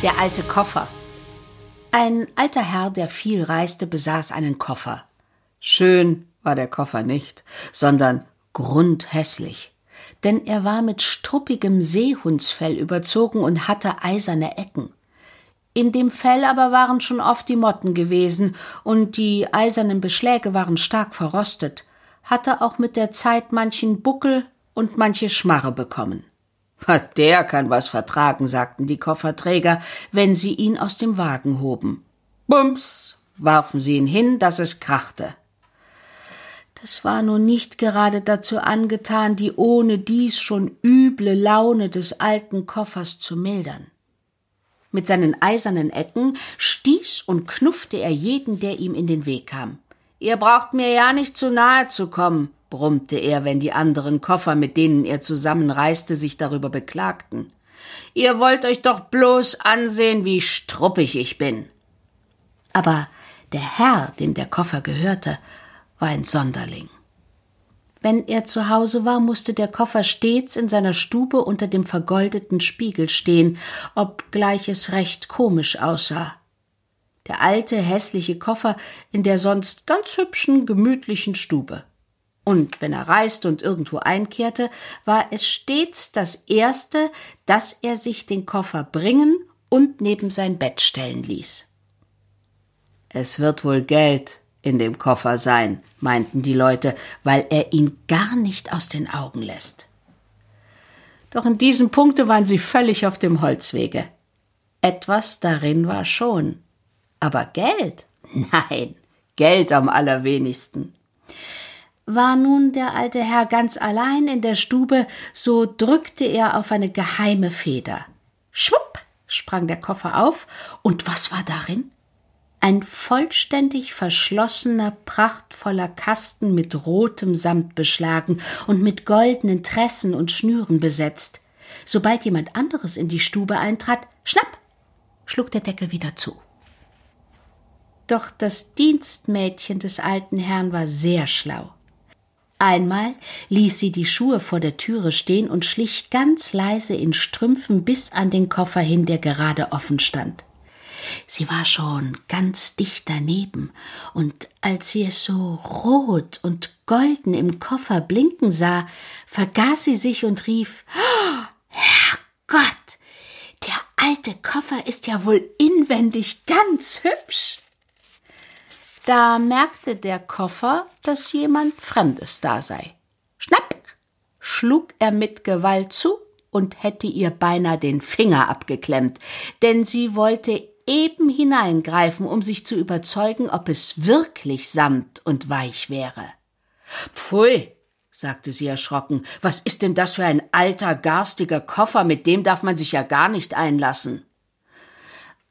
Der alte Koffer. Ein alter Herr, der viel reiste, besaß einen Koffer. Schön war der Koffer nicht, sondern grundhässlich. Denn er war mit struppigem Seehundsfell überzogen und hatte eiserne Ecken. In dem Fell aber waren schon oft die Motten gewesen, und die eisernen Beschläge waren stark verrostet, hatte auch mit der Zeit manchen Buckel und manche Schmarre bekommen. Der kann was vertragen, sagten die Kofferträger, wenn sie ihn aus dem Wagen hoben. Bums, warfen sie ihn hin, dass es krachte. Das war nun nicht gerade dazu angetan, die ohne dies schon üble Laune des alten Koffers zu mildern. Mit seinen eisernen Ecken stieß und knuffte er jeden, der ihm in den Weg kam. Ihr braucht mir ja nicht zu nahe zu kommen, brummte er, wenn die anderen Koffer, mit denen er zusammenreiste, sich darüber beklagten. Ihr wollt euch doch bloß ansehen, wie struppig ich bin. Aber der Herr, dem der Koffer gehörte, war ein Sonderling. Wenn er zu Hause war, musste der Koffer stets in seiner Stube unter dem vergoldeten Spiegel stehen, obgleich es recht komisch aussah. Der alte, hässliche Koffer in der sonst ganz hübschen, gemütlichen Stube. Und wenn er reiste und irgendwo einkehrte, war es stets das Erste, dass er sich den Koffer bringen und neben sein Bett stellen ließ. Es wird wohl Geld in dem Koffer sein, meinten die Leute, weil er ihn gar nicht aus den Augen lässt. Doch in diesem Punkte waren sie völlig auf dem Holzwege. Etwas darin war schon. Aber Geld? Nein, Geld am allerwenigsten. War nun der alte Herr ganz allein in der Stube, so drückte er auf eine geheime Feder. Schwupp sprang der Koffer auf, und was war darin? Ein vollständig verschlossener, prachtvoller Kasten mit rotem Samt beschlagen und mit goldenen Tressen und Schnüren besetzt. Sobald jemand anderes in die Stube eintrat, schnapp, schlug der Deckel wieder zu. Doch das Dienstmädchen des alten Herrn war sehr schlau. Einmal ließ sie die Schuhe vor der Türe stehen und schlich ganz leise in Strümpfen bis an den Koffer hin, der gerade offen stand. Sie war schon ganz dicht daneben, und als sie es so rot und golden im Koffer blinken sah, vergaß sie sich und rief oh, Herrgott, der alte Koffer ist ja wohl inwendig ganz hübsch. Da merkte der Koffer, dass jemand Fremdes da sei. Schnapp! schlug er mit Gewalt zu und hätte ihr beinahe den Finger abgeklemmt, denn sie wollte eben hineingreifen, um sich zu überzeugen, ob es wirklich samt und weich wäre. Pfui, sagte sie erschrocken, was ist denn das für ein alter, garstiger Koffer, mit dem darf man sich ja gar nicht einlassen.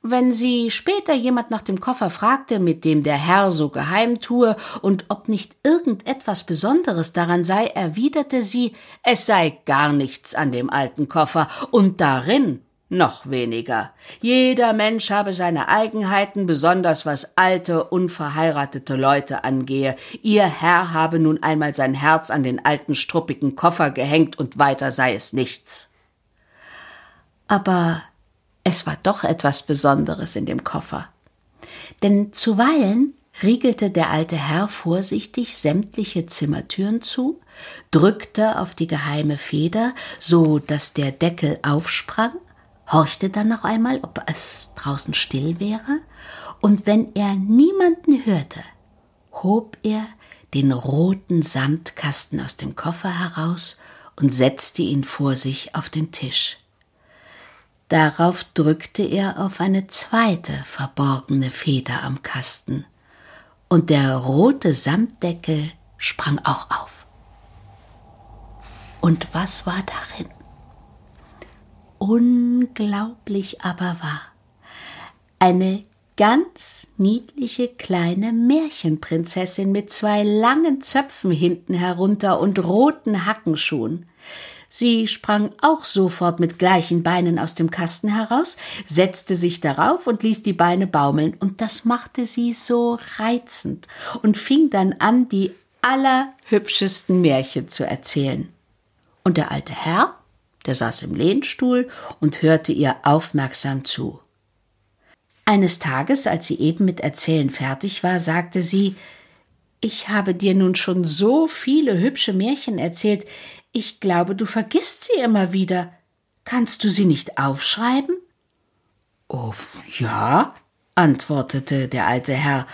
Wenn sie später jemand nach dem Koffer fragte, mit dem der Herr so geheim tue und ob nicht irgendetwas Besonderes daran sei, erwiderte sie, es sei gar nichts an dem alten Koffer und darin noch weniger. Jeder Mensch habe seine Eigenheiten, besonders was alte, unverheiratete Leute angehe. Ihr Herr habe nun einmal sein Herz an den alten struppigen Koffer gehängt und weiter sei es nichts. Aber es war doch etwas Besonderes in dem Koffer. Denn zuweilen riegelte der alte Herr vorsichtig sämtliche Zimmertüren zu, drückte auf die geheime Feder, so dass der Deckel aufsprang, horchte dann noch einmal, ob es draußen still wäre, und wenn er niemanden hörte, hob er den roten Samtkasten aus dem Koffer heraus und setzte ihn vor sich auf den Tisch. Darauf drückte er auf eine zweite verborgene Feder am Kasten, und der rote Samtdeckel sprang auch auf. Und was war darin? Unglaublich aber war eine ganz niedliche kleine Märchenprinzessin mit zwei langen Zöpfen hinten herunter und roten Hackenschuhen. Sie sprang auch sofort mit gleichen Beinen aus dem Kasten heraus, setzte sich darauf und ließ die Beine baumeln, und das machte sie so reizend und fing dann an, die allerhübschesten Märchen zu erzählen. Und der alte Herr, der saß im Lehnstuhl und hörte ihr aufmerksam zu. Eines Tages, als sie eben mit Erzählen fertig war, sagte sie Ich habe dir nun schon so viele hübsche Märchen erzählt, ich glaube, du vergisst sie immer wieder. Kannst du sie nicht aufschreiben? Oh, ja, antwortete der alte Herr,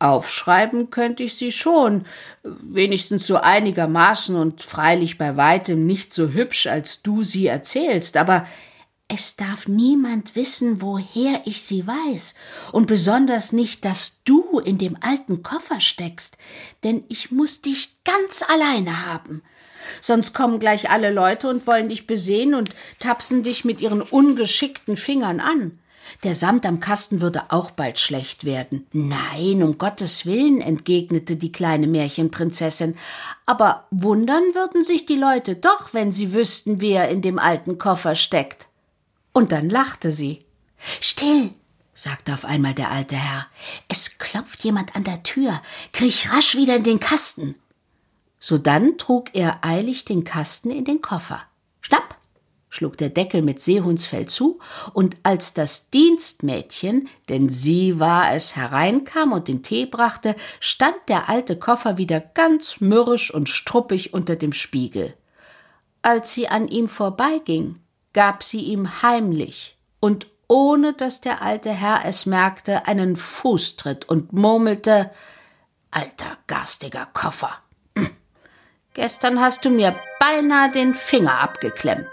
aufschreiben könnte ich sie schon, wenigstens so einigermaßen und freilich bei weitem nicht so hübsch, als du sie erzählst, aber es darf niemand wissen, woher ich sie weiß, und besonders nicht, dass du in dem alten Koffer steckst, denn ich muss dich ganz alleine haben. Sonst kommen gleich alle Leute und wollen dich besehen und tapsen dich mit ihren ungeschickten Fingern an. Der Samt am Kasten würde auch bald schlecht werden. Nein, um Gottes Willen, entgegnete die kleine Märchenprinzessin. Aber wundern würden sich die Leute doch, wenn sie wüssten, wer in dem alten Koffer steckt. Und dann lachte sie. Still, sagte auf einmal der alte Herr. Es klopft jemand an der Tür. Kriech rasch wieder in den Kasten. Sodann trug er eilig den Kasten in den Koffer. Schnapp, schlug der Deckel mit Seehundsfell zu, und als das Dienstmädchen, denn sie war es, hereinkam und den Tee brachte, stand der alte Koffer wieder ganz mürrisch und struppig unter dem Spiegel. Als sie an ihm vorbeiging, gab sie ihm heimlich und ohne dass der alte Herr es merkte, einen Fußtritt und murmelte Alter garstiger Koffer. Gestern hast du mir beinahe den Finger abgeklemmt.